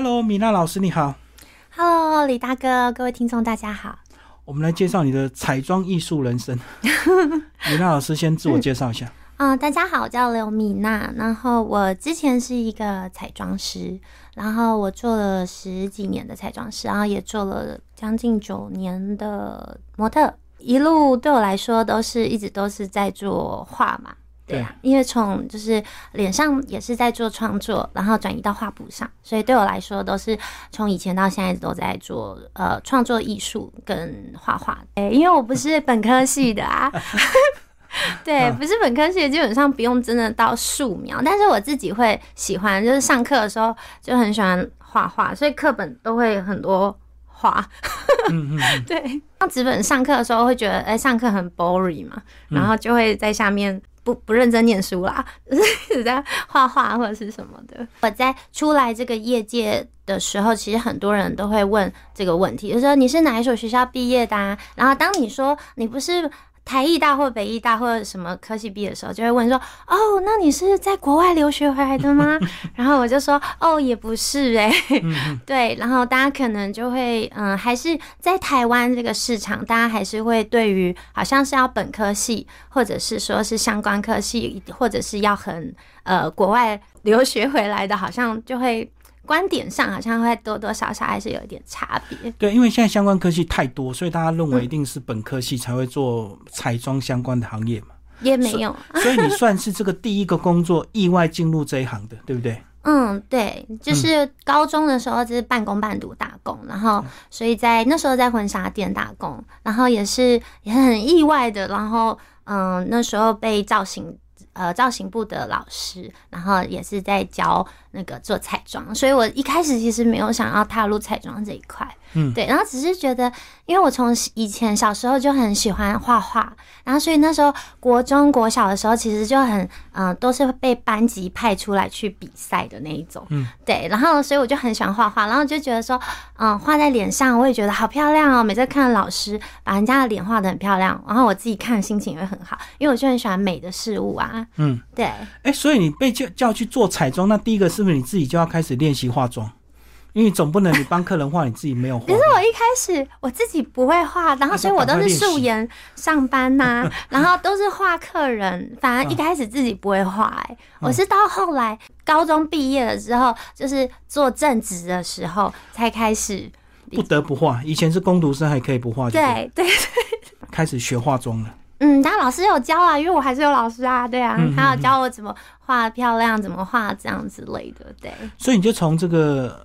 Hello，米娜老师你好。Hello，李大哥，各位听众大家好。我们来介绍你的彩妆艺术人生。米娜老师先自我介绍一下。嗯、大家好，我叫刘米娜，然后我之前是一个彩妆师，然后我做了十几年的彩妆师，然后也做了将近九年的模特，一路对我来说都是一直都是在做画嘛。对啊，因为从就是脸上也是在做创作，然后转移到画布上，所以对我来说都是从以前到现在都在做呃创作艺术跟画画。哎，因为我不是本科系的啊，对，不是本科系的，基本上不用真的到素描，但是我自己会喜欢，就是上课的时候就很喜欢画画，所以课本都会很多画。嗯嗯嗯，对，那纸本上课的时候会觉得，哎、上课很 boring 嘛，然后就会在下面不不认真念书啦，就 是一直在画画或者是什么的。我在出来这个业界的时候，其实很多人都会问这个问题，就说你是哪一所学校毕业的啊？然后当你说你不是。台艺大或北艺大或者什么科系毕业的时候，就会问说：“哦，那你是在国外留学回来的吗？” 然后我就说：“哦，也不是哎、对，然后大家可能就会，嗯，还是在台湾这个市场，大家还是会对于好像是要本科系，或者是说是相关科系，或者是要很呃国外留学回来的，好像就会观点上好像会多多少少还是有一点差别。对，因为现在相关科系太多，所以大家认为一定是本科系才会做彩妆相关的行业嘛。也没有，所以你算是这个第一个工作意外进入这一行的，对不对？嗯，对，就是高中的时候就是半工半读打工，然后所以在那时候在婚纱店打工，然后也是也很意外的，然后嗯那时候被造型呃造型部的老师，然后也是在教那个做彩妆，所以我一开始其实没有想要踏入彩妆这一块，嗯。对，然后只是觉得，因为我从以前小时候就很喜欢画画，然后所以那时候国中国小的时候，其实就很嗯、呃都是被班级派出来去比赛的那一种，嗯，对，然后所以我就很喜欢画画，然后就觉得说，嗯，画在脸上我也觉得好漂亮哦，每次看老师把人家的脸画的很漂亮，然后我自己看心情也会很好，因为我就很喜欢美的事物啊，嗯，对，哎，所以你被叫叫去做彩妆，那第一个是不是你自己就要开始练习化妆？因为总不能你帮客人画，你自己没有画。可是我一开始我自己不会画，然后所以我都是素颜上班呐、然后都是画客人，反而一开始自己不会画、哎、我是到后来高中毕业了之后，就是做正职的时候才开始，不得不画，以前是工读生还可以不画，就对，对对，开始学化妆了。嗯，但老师有教啊，因为我还是有老师啊，对啊，嗯嗯。他有教我怎么画漂亮，怎么画这样之类的，对，所以你就从这个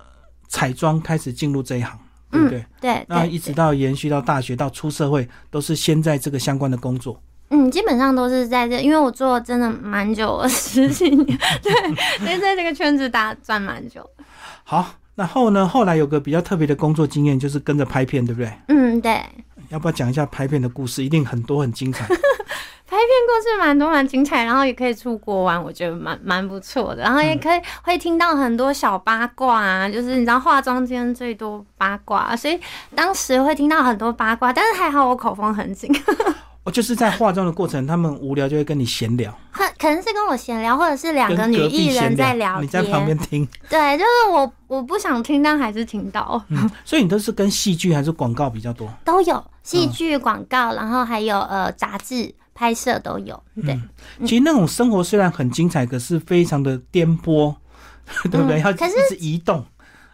彩妆开始进入这一行，对不对？对对，那一直到延续到大学到出社会，都是先在这个相关的工作。嗯，基本上都是在这，因为我做真的蛮久了，十几年，对，所以在这个圈子打转蛮久。好，然后呢，后来有个比较特别的工作经验，就是跟着拍片，对不对？嗯，对，要不要讲一下拍片的故事？一定很多很精彩。拍片故事蛮多蛮精彩，然后也可以出国玩，我觉得蛮蛮不错的。然后也可以会听到很多小八卦啊，就是你知道化妆间最多八卦，所以当时会听到很多八卦，但是还好我口风很紧，我 就是在化妆的过程，他们无聊就会跟你闲聊，可可能是跟我闲聊，或者是两个女艺人在聊你在旁边。听。对，就是我我不想听，但还是听到。嗯，所以你都是跟戏剧还是广告比较多？都有戏嗯剧、广告，然后还有呃杂志拍摄都有。对，其实那种生活虽然很精彩，可是非常的颠簸，对不对？要嗯可是一直移动，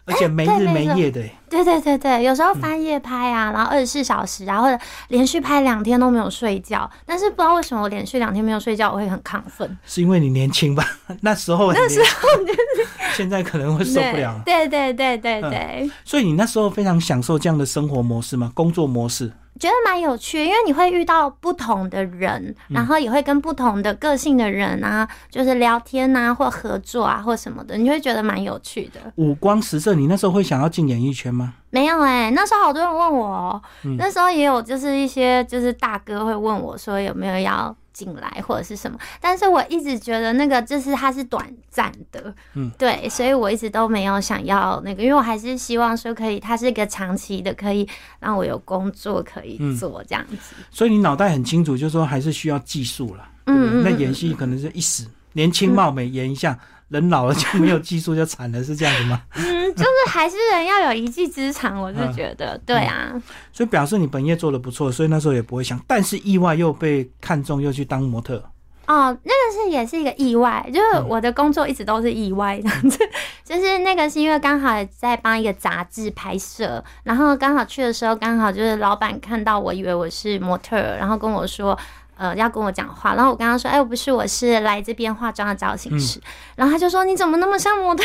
而且没日没夜的。对对对对，有时嗯候翻夜拍啊，然后二十四小时啊，或者连续拍两天都没有睡觉，但是不知道为什么我连续两天没有睡觉，我会很亢奋。是因为你年轻吧？那时候 那时候 现在可能会受不了了。对对对对嗯对，所以你那时候非常享受这样的生活模式吗？工作模式？觉得蛮有趣，因为你会遇到不同的人，嗯然后也会跟不同的个性的人啊，就是聊天啊，或合作啊，或什么的，你就会觉得蛮有趣的。五光十色，你那时候会想要进演艺圈吗？没有哎、那时候好多人问我、那时候也有就是一些就是大哥会问我说有没有要进来或者是什么，但是我一直觉得那个就是它是短暂的，嗯，对，所以我一直都没有想要那个，因为我还是希望说可以，它是一个长期的，可以让我有工作可以嗯。做这样子。所以你脑袋很清楚，就是说还是需要技术了。嗯那演戏可能是一时年轻貌美演一下，人老了就没有技术就惨了，是这样子吗？嗯，就是还是人要有一技之长，我是觉得，对啊。所以表示你本业做的不错，所以那时候也不会想，但是意外又被看中，又去当模特。哦，那个是也是一个意外，就是我的工作一直都是意外这样子，就是那个是因为刚好在帮一个杂志拍摄，然后刚好去的时候刚好就是老板看到我以为我是模特，然后跟我说。呃，要跟我讲话，然后我跟他说：“哎，我不是，我是来这边化妆的造型师。”然后他就说：“你怎么那么像模特？”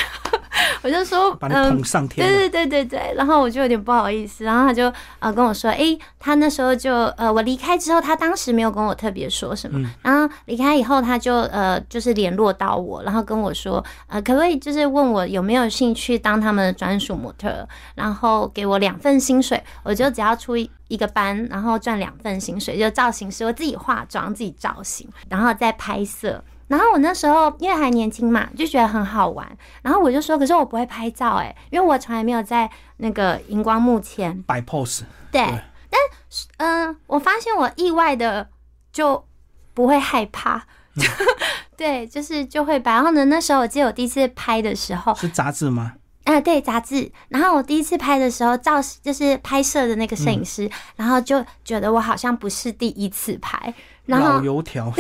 我就说：“把你捧上天。”对对对对对。然后我就有点不好意思，然后他就呃跟我说：“哎，他那时候就呃我离开之后，他当时没有跟我特别说什么。然后离开以后，他就呃就是联络到我，然后跟我说：呃，可不可以就是问我有没有兴趣当他们的专属模特？然后给我两份薪水，我就只要出一。”一个班，然后赚两份薪水，就造型师，我自己化妆，自己造型，然后再拍摄。然后我那时候因为还年轻嘛，就觉得很好玩。然后我就说，可是我不会拍照哎，因为我从来没有在那个荧光幕前摆 pose。对，但嗯，我发现我意外的就不会害怕，对，就是就会摆。然后呢，那时候我记得我第一次拍的时候是杂志吗？啊，对杂志。然后我第一次拍的时候，照就是拍摄的那个摄影师，然后就觉得我好像不是第一次拍，然后油条，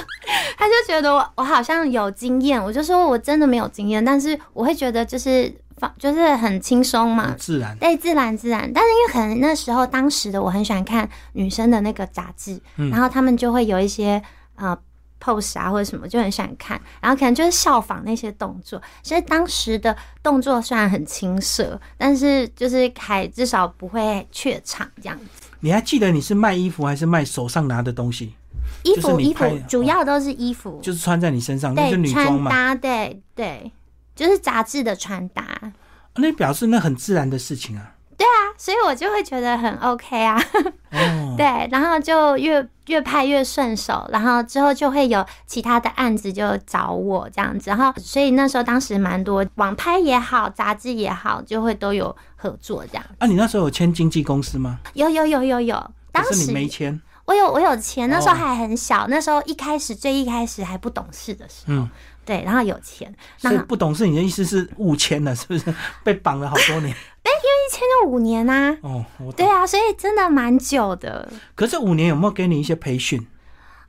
他就觉得我我好像有经验，我就说我真的没有经验，但是我会觉得就是放就是很轻松嘛，自然，对，自然自然。但是因为可能那时候当时的我很喜欢看女生的那个杂志，然后他们就会有一些呃。Pose 啊或者什么就很喜欢看，然后可能就是效仿那些动作。其实当时的动作虽然很青涩，但是就是还至少不会怯场这样子。你还记得你是卖衣服还是卖手上拿的东西？衣服衣服主要都是衣服，就是穿在你身上，那是，女穿搭，对对，就是杂志的穿搭。那表示那很自然的事情啊。对啊，所以我就会觉得很 OK 啊。对，然后就越越拍越顺手，然后之后就会有其他的案子就找我这样子，然后所以那时候当时蛮多网拍也好，杂志也好，就会都有合作这样。啊，你那时候有签经纪公司吗？有有有有有，当时你没签。我有我有钱，那时候还很小，那时候一开始最一开始还不懂事的时候，对，然后有钱。所以不懂事，你的意思是误签了，是不是？被绑了好多年。签了五年呐。哦，对啊，所以真的蛮久的。可是五年有没有给你一些培训？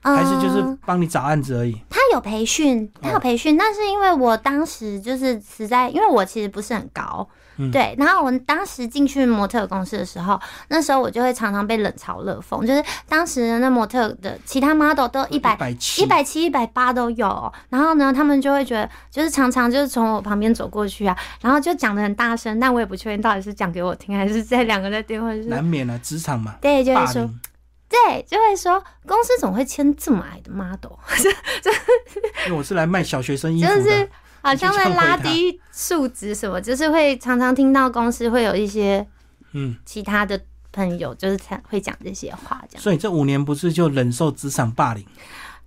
还是就是帮你找案子而已。他有培训，他有培训，但是因为我当时就是实在，因为我其实不是很高，对。然后我当时进去模特公司的时候，那时候我就会常常被冷嘲热讽，就是当时那模特的其他 model 都一百一百七、一百八都有。然后呢，他们就会觉得，就是常常就是从我旁边走过去啊，然后就讲的很大声，但我也不确定到底是讲给我听，还是在两个在电话。难免啊，职场嘛。对，就是说。对，就会说公司怎么会签这么矮的 model？因为我是来卖小学生衣服的，就是 好像在拉低素质什么，就是会常常听到公司会有一些嗯其他的朋友就是才会讲这些话，这样。所以这五年不是就忍受职场霸凌？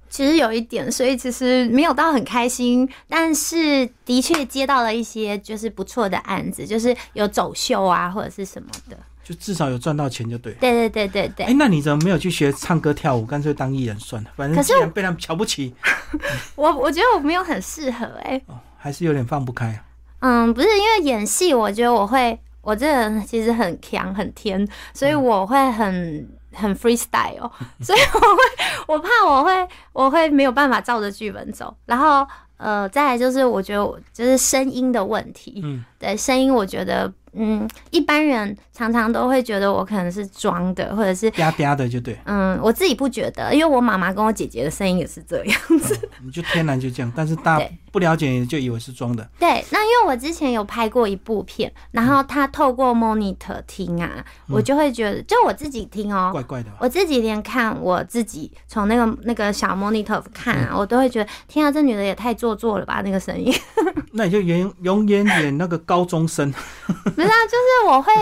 其实有一点，所以其实没有到很开心，但是的确接到了一些就是不错的案子，就是有走秀啊或者是什么的。就至少有赚到钱就对。对对对对对。哎，那你怎么没有去学唱歌跳舞，干脆当艺人算了？反正既然被他们瞧不起，我我觉得我没有很适合哎。哦，还是有点放不开啊。嗯，不是因为演戏，我觉得我会，我这人其实很强很天，所以我会很很 freestyle，所以我会 我怕我会我会没有办法照着剧本走，然后呃，再来就是我觉得就是声音的问题，嗯，对，声音我觉得。嗯，一般人常常都会觉得我可能是装的，或者是嗲嗲的，就对。嗯，我自己不觉得，因为我妈妈跟我姐姐的声音也是这样子。你就天然就这样，但是大 不了解就以为是装的。对，那因为我之前有拍过一部片，然后他透过 monitor 听啊，我就会觉得，就我自己听哦，怪怪的。我自己连看我自己从那个那个小 monitor 看啊，我都会觉得，天啊，这女的也太做作了吧，那个声音。那你就演永远演那个高中生。不是啊就是我会，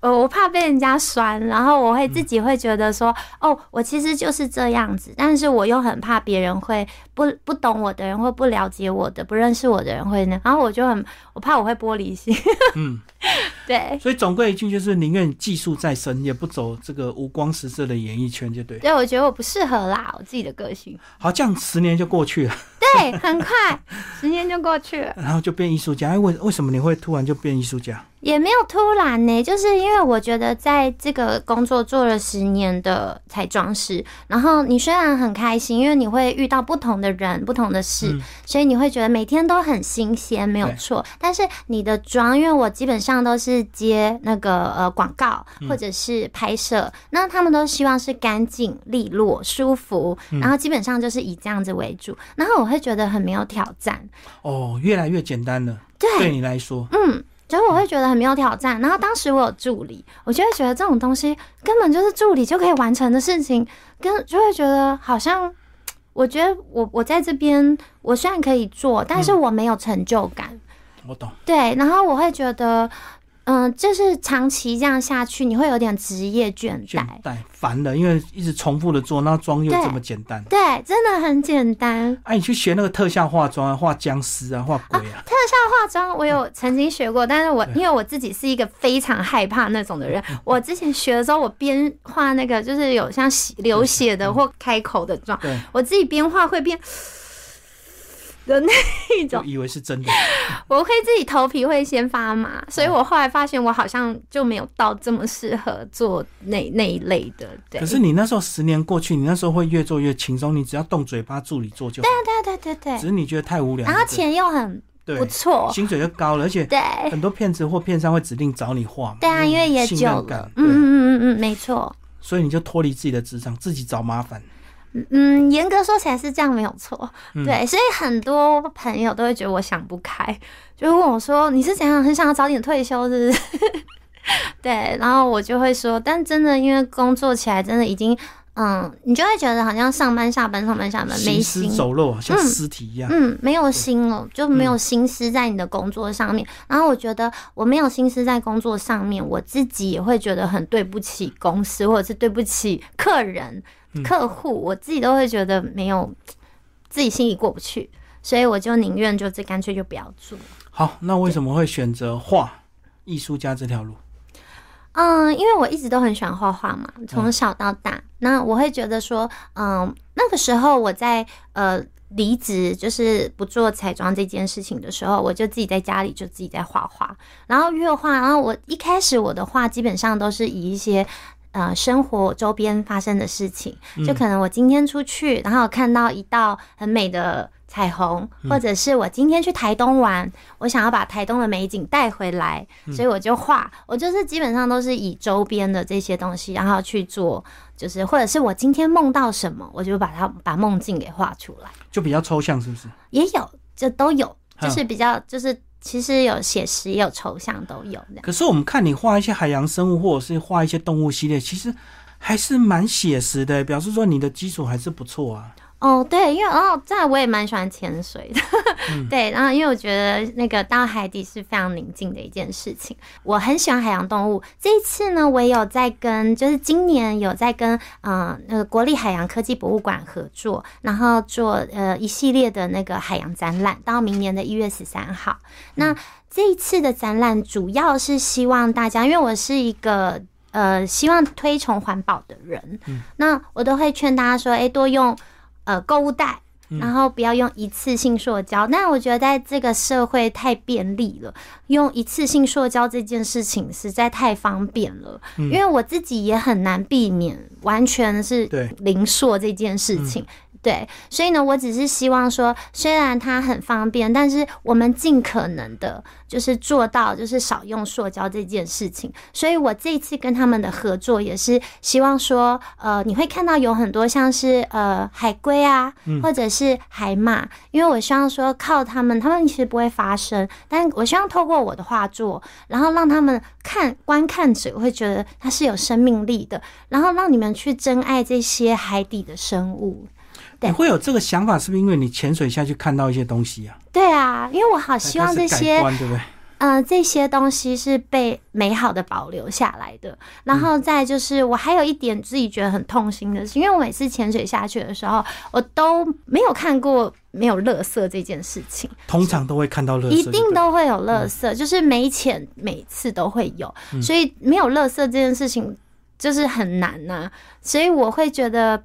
呃，我怕被人家酸，然后我会自己会觉得说，哦，我其实就是这样子，但是我又很怕别人会不不懂我的人或不了解我的、不认识我的人会呢，然后我就很，我怕我会玻璃心。嗯，对。所以总归一句就是，宁愿技术再深，也不走这个五光十色的演艺圈，就对。对，我觉得我不适合啦，我自己的个性。好，这样十年就过去了。对，很快，十年就过去了。然后就变艺术家。哎，为为什么你会突然就变艺术家？也没有突然呢，就是因为我觉得在这个工作做了十年的彩妆师，然后你虽然很开心，因为你会遇到不同的人、不同的事，所以你会觉得每天都很新鲜，没有错。但是你的妆，因为我基本上都是接那个呃广告或者是拍摄，那他们都希望是干净利落、舒服，然后基本上就是以这样子为主，然后我会觉得很没有挑战。哦，越来越简单了，对，对你来说，嗯。所以我会觉得很没有挑战，然后当时我有助理，我就会觉得这种东西根本就是助理就可以完成的事情，跟就会觉得好像，我觉得我我在这边，我虽然可以做，但是我没有成就感。我懂。对，然后我会觉得。嗯，就是长期这样下去，你会有点职业倦怠，倦怠烦了，因为一直重复的做，那妆又这么简单，对，真的很简单。哎，你去学那个特效化妆啊，画僵尸啊，画鬼啊。特效化妆我有曾经学过，但是我因为我自己是一个非常害怕那种的人，我之前学的时候，我边画那个就是有像流血的或开口的妆，我自己边画会变。的那一种，以为是真的，我会自己头皮会先发麻，所以我后来发现我好像就没有到这么适合做那那一类的。对，可是你那时候十年过去，你那时候会越做越轻松，你只要动嘴巴助理做就。对对对对对。只是你觉得太无聊，然后钱又很不错，薪水又高了，而且对很多骗子或骗商会指定找你画。对啊，因为也久了，嗯嗯嗯嗯嗯，没错。所以你就脱离自己的职场，自己找麻烦。嗯，严格说起来是这样没有错，对，所以很多朋友都会觉得我想不开，就问我说：“你是怎样很想要早点退休，是不是？” 对，然后我就会说：“但真的因为工作起来真的已经，嗯，你就会觉得好像上班下班上班下班没心走肉，像尸体一样，嗯，没有心了，就没有心思在你的工作上面。然后我觉得我没有心思在工作上面，我自己也会觉得很对不起公司，或者是对不起客人。”客户，我自己都会觉得没有自己心里过不去，所以我就宁愿就这干脆就不要做。好，那为什么会选择画艺术家这条路？嗯，因为我一直都很喜欢画画嘛，从小到大。那我会觉得说，嗯，那个时候我在呃离职，就是不做彩妆这件事情的时候，我就自己在家里就自己在画画，然后越画，然后我一开始我的画基本上都是以一些。呃，生活周边发生的事情，就可能我今天出去，然后看到一道很美的彩虹，或者是我今天去台东玩，我想要把台东的美景带回来，所以我就画。我就是基本上都是以周边的这些东西，然后去做，就是或者是我今天梦到什么，我就把它把梦境给画出来，就比较抽象，是不是？也有，这都有，就是比较就是。其实有写实，也有抽象，都有。可是我们看你画一些海洋生物，或者是画一些动物系列，其实还是蛮写实的，表示说你的基础还是不错啊。哦，对，因为哦，这样我也蛮喜欢潜水的，对，然后因为我觉得那个到海底是非常宁静的一件事情，我很喜欢海洋动物。这一次呢，我也有在跟，就是今年有在跟，嗯，那个国立海洋科技博物馆合作，然后做呃一系列的那个海洋展览，到明年的一月十三号。那这一次的展览主要是希望大家，因为我是一个呃希望推崇环保的人，那我都会劝大家说，哎，多用。呃，购物袋，然后不要用一次性塑胶。但我觉得在这个社会太便利了，用一次性塑胶这件事情实在太方便了。因为我自己也很难避免完全是零塑这件事情。对，所以呢，我只是希望说，虽然它很方便，但是我们尽可能的，就是做到，就是少用塑胶这件事情。所以我这次跟他们的合作，也是希望说，呃，你会看到有很多像是呃海龟啊，或者是海马，因为我希望说靠他们，他们其实不会发声，但我希望透过我的画作，然后让他们看观看者会觉得它是有生命力的，然后让你们去珍爱这些海底的生物。你会有这个想法，是不是因为你潜水下去看到一些东西啊？对啊，因为我好希望这些，对不对？嗯，这些东西是被美好的保留下来的。然后再就是，我还有一点自己觉得很痛心的是，因为我每次潜水下去的时候，我都没有看过没有垃圾这件事情。通常都会看到垃圾，一定都会有垃圾，就是每潜每次都会有，所以没有垃圾这件事情就是很难呐。所以我会觉得。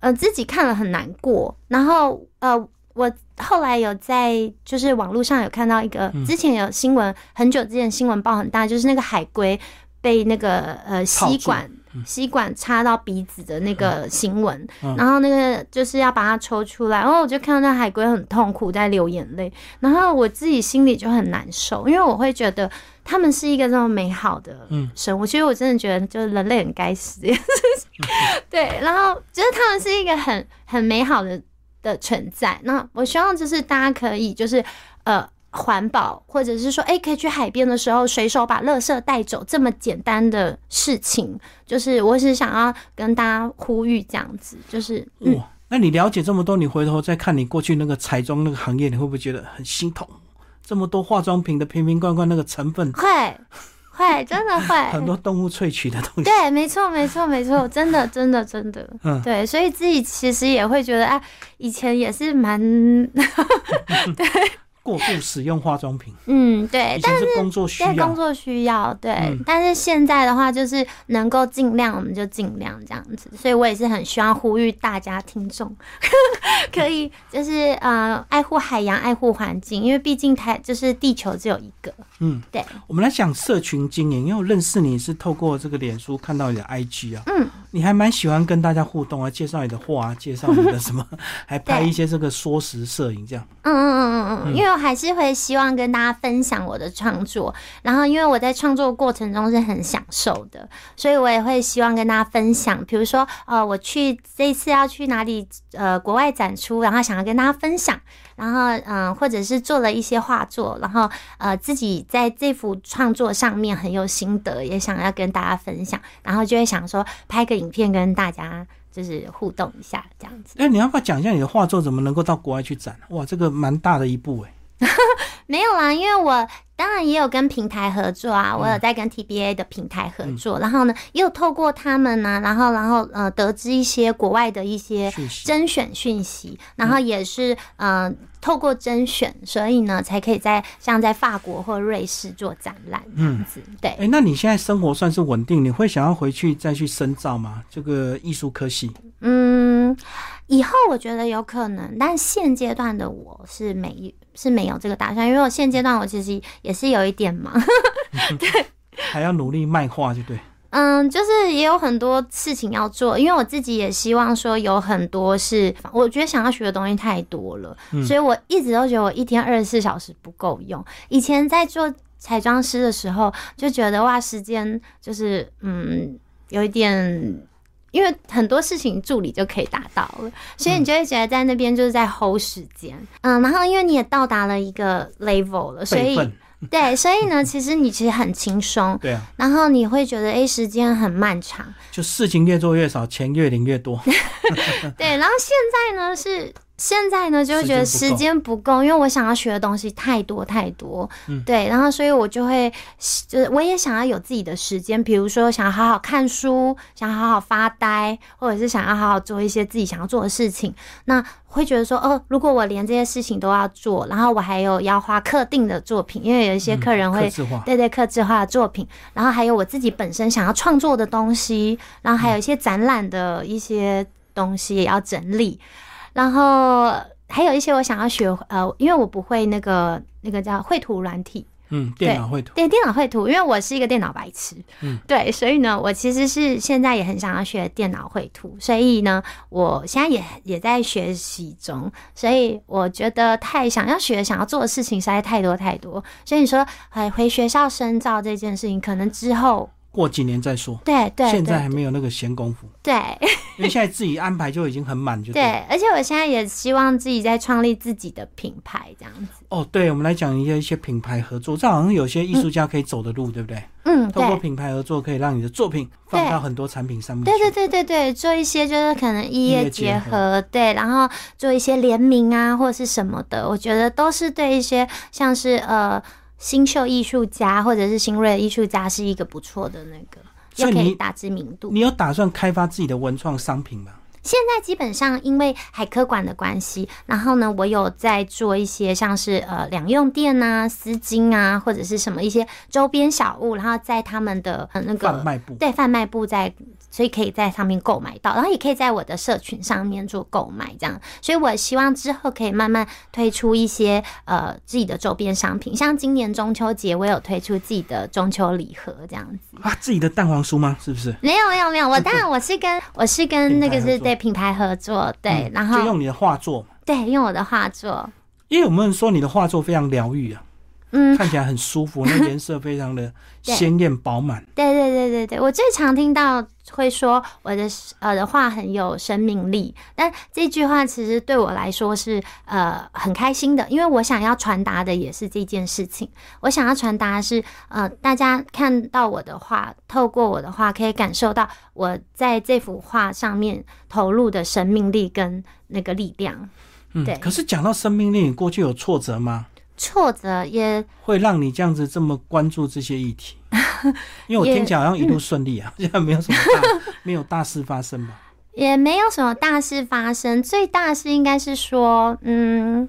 呃，自己看了很难过，然后呃，我后来有在就是网络上有看到一个，之前有新闻，很久之前新闻报很大，就是那个海龟被那个呃吸管吸管插到鼻子的那个新闻，然后那个就是要把它抽出来，然后我就看到那海龟很痛苦在流眼泪，然后我自己心里就很难受，因为我会觉得他们是一个这么美好的生物，其实我真的觉得就是人类很该死，对，然后觉得他们是一个很很美好的的存在，那我希望就是大家可以就是呃。环保，或者是说，哎，可以去海边的时候随手把垃圾带走，这么简单的事情，就是我是想要跟大家呼吁这样子，就是哇，那你了解这么多，你回头再看你过去那个彩妆那个行业，你会不会觉得很心痛？这么多化妆品的瓶瓶罐罐那个成分，会会 真的会很多动物萃取的东西，对，没错没错没错，真的真的真的，嗯，对，所以自己其实也会觉得，哎，以前也是蛮对。过度使用化妆品，嗯，对，但是工作需要，工作需要，对，但是现在的话，就是能够尽量，我们就尽量这样子。所以我也是很希望呼吁大家听众，可以就是呃爱护海洋，爱护环境，因为毕竟台就是地球只有一个。嗯，对。我们来讲社群经营，因为我认识你是透过这个脸书看到你的 IG 啊，嗯，你还蛮喜欢跟大家互动啊，介绍你的画，介绍你的什么，还拍一些这个缩时摄影这样。嗯嗯嗯嗯嗯，因为。还是会希望跟大家分享我的创作，然后因为我在创作过程中是很享受的，所以我也会希望跟大家分享。比如说，呃，我去这一次要去哪里，呃，国外展出，然后想要跟大家分享，然后嗯，或者是做了一些画作，然后呃，自己在这幅创作上面很有心得，也想要跟大家分享，然后就会想说拍个影片跟大家。就是互动一下这样子。哎，你要不要讲一下你的画作怎么能够到国外去展？哇，这个蛮大的一步哎。没有啦，因为我当然也有跟平台合作啊，我有在跟 TBA 的平台合作，然后呢，也有透过他们呢，然后然后呃，得知一些国外的一些甄选讯息，然后也是嗯，透过甄选，所以呢，才可以在像在法国或瑞士做展览这样子。对，哎，那你现在生活算是稳定，你会想要回去再去深造吗？这个艺术科系？嗯，以后我觉得有可能，但现阶段的我是没。是没有这个打算，因为我现阶段我其实也是有一点忙，对，还要努力卖画，就对。嗯，就是也有很多事情要做，因为我自己也希望说有很多是，我觉得想要学的东西太多了，所以我一直都觉得我一天二十四小时不够用。以前在做彩妆师的时候，就觉得哇，时间就是嗯，有一点。因为很多事情助理就可以达到了，所以你就会觉得在那边就是在 hold 时间，嗯，然后因为你也到达了一个 level 了，所以 对，所以呢，其实你其实很轻松，对啊，然后你会觉得哎，时间很漫长，就事情越做越少，钱越领越多，对，然后现在呢是。现在呢，就会觉得时间不够，因为我想要学的东西太多太多，对，然后所以我就会，就是我也想要有自己的时间，比如说想好好看书，想好好发呆，或者是想要好好做一些自己想要做的事情。那会觉得说，哦，如果我连这些事情都要做，然后我还有要画特定的作品，因为有一些客人会对对刻制化的作品，然后还有我自己本身想要创作的东西，然后还有一些展览的一些东西也要整理。然后还有一些我想要学，呃，因为我不会那个那个叫绘图软体，嗯，电脑绘图，对，电脑绘图，因为我是一个电脑白痴，嗯，对，所以呢，我其实是现在也很想要学电脑绘图，所以呢，我现在也也在学习中，所以我觉得太想要学、想要做的事情实在太多太多，所以你说，哎，回学校深造这件事情，可能之后。过几年再说，对对，现在还没有那个闲工夫。对，因为现在自己安排就已经很满，就对。而且我现在也希望自己在创立自己的品牌，这样子。哦，对，我们来讲一些一些品牌合作，这好像有些艺术家可以走的路，对不对？嗯，通过品牌合作，可以让你的作品放到很多产品上面。对对对对对，做一些就是可能异业结合，对，然后做一些联名啊，或者是什么的，我觉得都是对一些像是呃。新秀艺术家或者是新锐艺术家是一个不错的那个，又可以打知名度。你有打算开发自己的文创商品吗？现在基本上因为海科馆的关系，然后呢，我有在做一些像是呃两用店啊、丝巾啊，或者是什么一些周边小物，然后在他们的那个贩卖部对贩卖部在所以可以在上面购买到，然后也可以在我的社群上面做购买，这样。所以我希望之后可以慢慢推出一些呃自己的周边商品，像今年中秋节我有推出自己的中秋礼盒这样子啊，自己的蛋黄酥吗？是不是？没有没有没有，我当然我是跟我是跟那个是对品牌合作，对，然后就用你的画作，对，用我的画作。因为有没有人说你的画作非常疗愈啊？嗯，看起来很舒服，那颜色非常的鲜艳饱满。对对对对对，我最常听到会说我的呃的话很有生命力，但这句话其实对我来说是呃很开心的，因为我想要传达的也是这件事情。我想要传达是呃大家看到我的画，透过我的画可以感受到我在这幅画上面投入的生命力跟那个力量。嗯，对。可是讲到生命力，你过去有挫折吗？挫折也会让你这样子这么关注这些议题，因为我听起来好像一路顺利啊，现在没有什么大没有大事发生吧？也没有什么大事发生，最大事应该是说，嗯，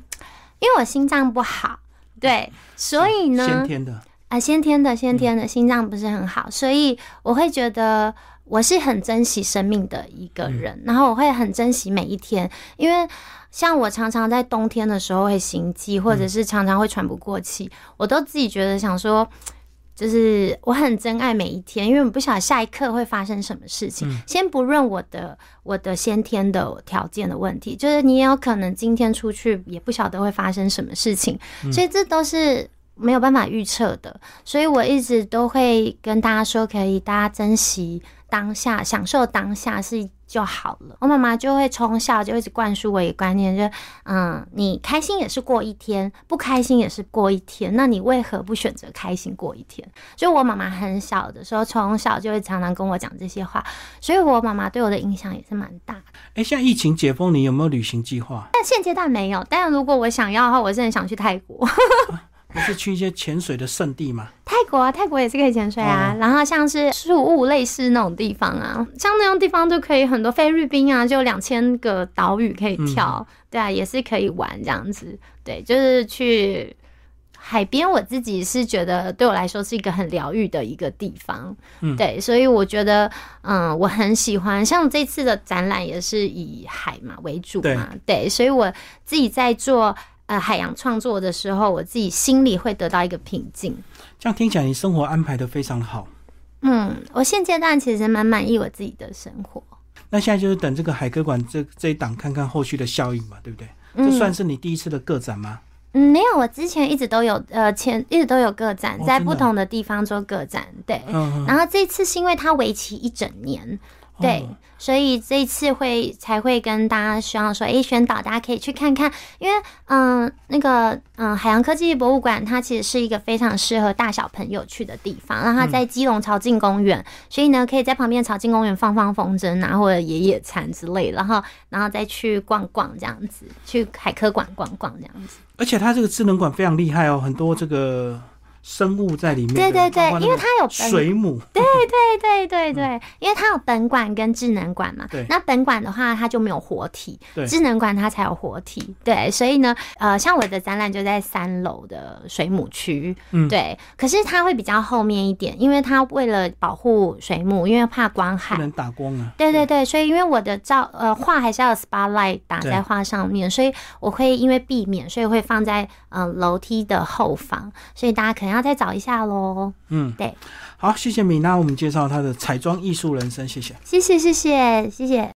因为我心脏不好，对，所以呢，先天的。啊，先天的，先天的心脏不是很好，所以我会觉得我是很珍惜生命的一个人，然后我会很珍惜每一天，因为。像我常常在冬天的时候会心悸，或者是常常会喘不过气，我都自己觉得想说，就是我很珍爱每一天，因为我不晓得下一刻会发生什么事情。先不论我的我的先天的条件的问题，就是你也有可能今天出去也不晓得会发生什么事情，所以这都是没有办法预测的。所以我一直都会跟大家说，可以大家珍惜当下，享受当下是。就好了。我妈妈就会从小就一直灌输我一个观念，就嗯，你开心也是过一天，不开心也是过一天。那你为何不选择开心过一天？就我妈妈很小的时候，从小就会常常跟我讲这些话，所以我妈妈对我的影响也是蛮大的。哎，像疫情解封，你有没有旅行计划？但现阶段没有。但如果我想要的话，我是很想去泰国。不是去一些潜水的圣地吗？泰国啊，泰国也是可以潜水啊。然后像是树屋类似那种地方啊，像那种地方就可以很多。菲律宾啊，就两千个岛屿可以跳，对啊，也是可以玩这样子。对，就是去海边，我自己是觉得对我来说是一个很疗愈的一个地方。嗯，对，所以我觉得，嗯，我很喜欢。像这次的展览也是以海嘛为主嘛，对，所以我自己在做。呃，海洋创作的时候，我自己心里会得到一个平静。这样听起来，你生活安排的非常好。嗯，我现阶段其实蛮满意我自己的生活。那现在就是等这个海科馆这这一档，看看后续的效应嘛，对不对？这算是你第一次的个展吗？嗯，没有，我之前一直都有，呃，前一直都有个展，在不同的地方做个展，对。然后这次是因为它为期一整年。对，所以这一次会才会跟大家希望说，哎，宣导大家可以去看看，因为嗯，那个嗯，海洋科技博物馆它其实是一个非常适合大小朋友去的地方，然后它在基隆朝境公园，所以呢，可以在旁边朝境公园放放风筝啊，或者野野餐之类，然后然后再去逛逛这样子，去海科馆逛逛这样子。而且它这个智能馆非常厉害哦，很多这个。生物在里面，对对对，因为它有水母，对对对对对，因为它有本馆跟智能馆嘛。对，那本馆的话，它就没有活体，对，智能馆它才有活体。对，所以呢，呃，像我的展览就在三楼的水母区，嗯，对。可是它会比较后面一点，因为它为了保护水母，因为怕光害，不能打光啊。对对对，所以因为我的照呃画还是要 spotlight 打在画上面，所以我会因为避免，所以会放在嗯楼梯的后方，所以大家可能。然后再找一下喽。嗯，对，好，谢谢米娜，我们介绍她的彩妆艺术人生，谢谢，谢谢，谢谢，谢谢。